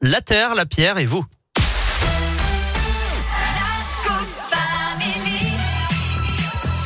La terre, la pierre et vous.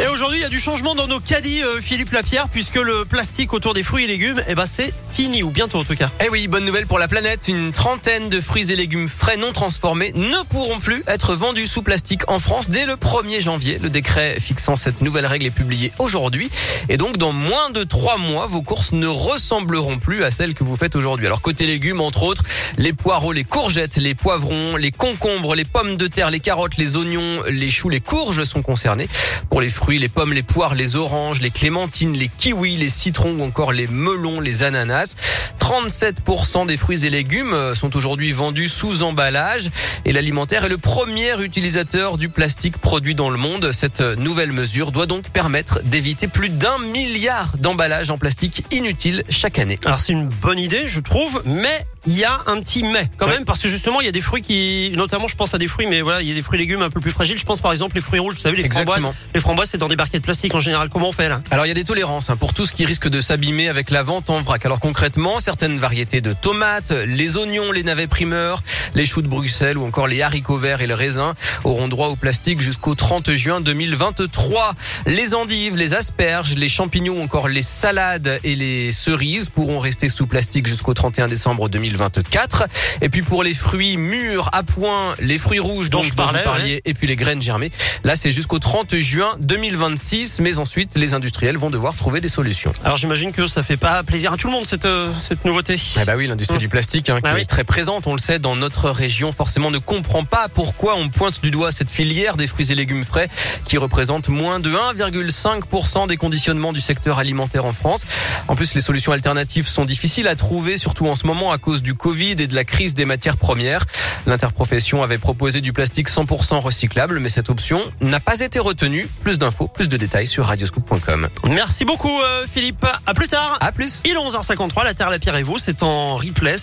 Et aujourd'hui, il y a du changement dans nos caddies, euh, Philippe Lapierre, puisque le plastique autour des fruits et légumes, eh ben, c'est ou bientôt en tout. Eh oui, bonne nouvelle pour la planète. Une trentaine de fruits et légumes frais non transformés ne pourront plus être vendus sous plastique en France dès le 1er janvier. Le décret fixant cette nouvelle règle est publié aujourd'hui. Et donc, dans moins de trois mois, vos courses ne ressembleront plus à celles que vous faites aujourd'hui. Alors, côté légumes, entre autres, les poireaux, les courgettes, les poivrons, les concombres, les pommes de terre, les carottes, les oignons, les choux, les courges sont concernés. Pour les fruits, les pommes, les poires, les oranges, les clémentines, les kiwis, les citrons ou encore les melons, les ananas. Express. 37% des fruits et légumes euh, sont aujourd'hui vendus sous emballage et l'alimentaire est le premier utilisateur du plastique produit dans le monde. Cette nouvelle mesure doit donc permettre d'éviter plus d'un milliard d'emballages en plastique inutiles chaque année. Alors c'est une bonne idée, je trouve, mais il y a un petit mais quand même parce que justement il y a des fruits qui, notamment je pense à des fruits, mais voilà il y a des fruits et légumes un peu plus fragiles. Je pense par exemple les fruits rouges, vous savez les Exactement. framboises. Les framboises c'est dans des barquettes plastiques en général. Comment on fait là? Alors il y a des tolérances hein, pour tout ce qui risque de s'abîmer avec la vente en vrac. Alors concrètement, certaines variétés de tomates, les oignons, les navets primeurs, les choux de Bruxelles ou encore les haricots verts et le raisin auront droit au plastique jusqu'au 30 juin 2023. Les endives, les asperges, les champignons ou encore les salades et les cerises pourront rester sous plastique jusqu'au 31 décembre 2024. Et puis pour les fruits mûrs à point, les fruits rouges dont, je vous parlais, parliez et puis les graines germées, là c'est jusqu'au 30 juin 2026. Mais ensuite, les industriels vont devoir trouver des solutions. Alors j'imagine que ça fait pas plaisir à tout le monde cette euh, cette nouveauté. Eh bah oui, l'industrie du plastique hein, qui Ah oui. est très présente, on le sait, dans notre région, forcément ne comprend pas pourquoi on pointe du doigt cette filière des fruits et légumes frais qui représente moins de 1,5% des conditionnements du secteur alimentaire en France. En plus, les solutions alternatives sont difficiles à trouver, surtout en ce moment à cause du Covid et de la crise des matières premières. L'interprofession avait proposé du plastique 100% recyclable, mais cette option n'a pas été retenue. Plus d'infos, plus de détails sur radioscoop.com. Merci beaucoup euh, Philippe. À plus tard. À plus. Il est 11h53, la Terre, la Pierre et vous, c'est en replay.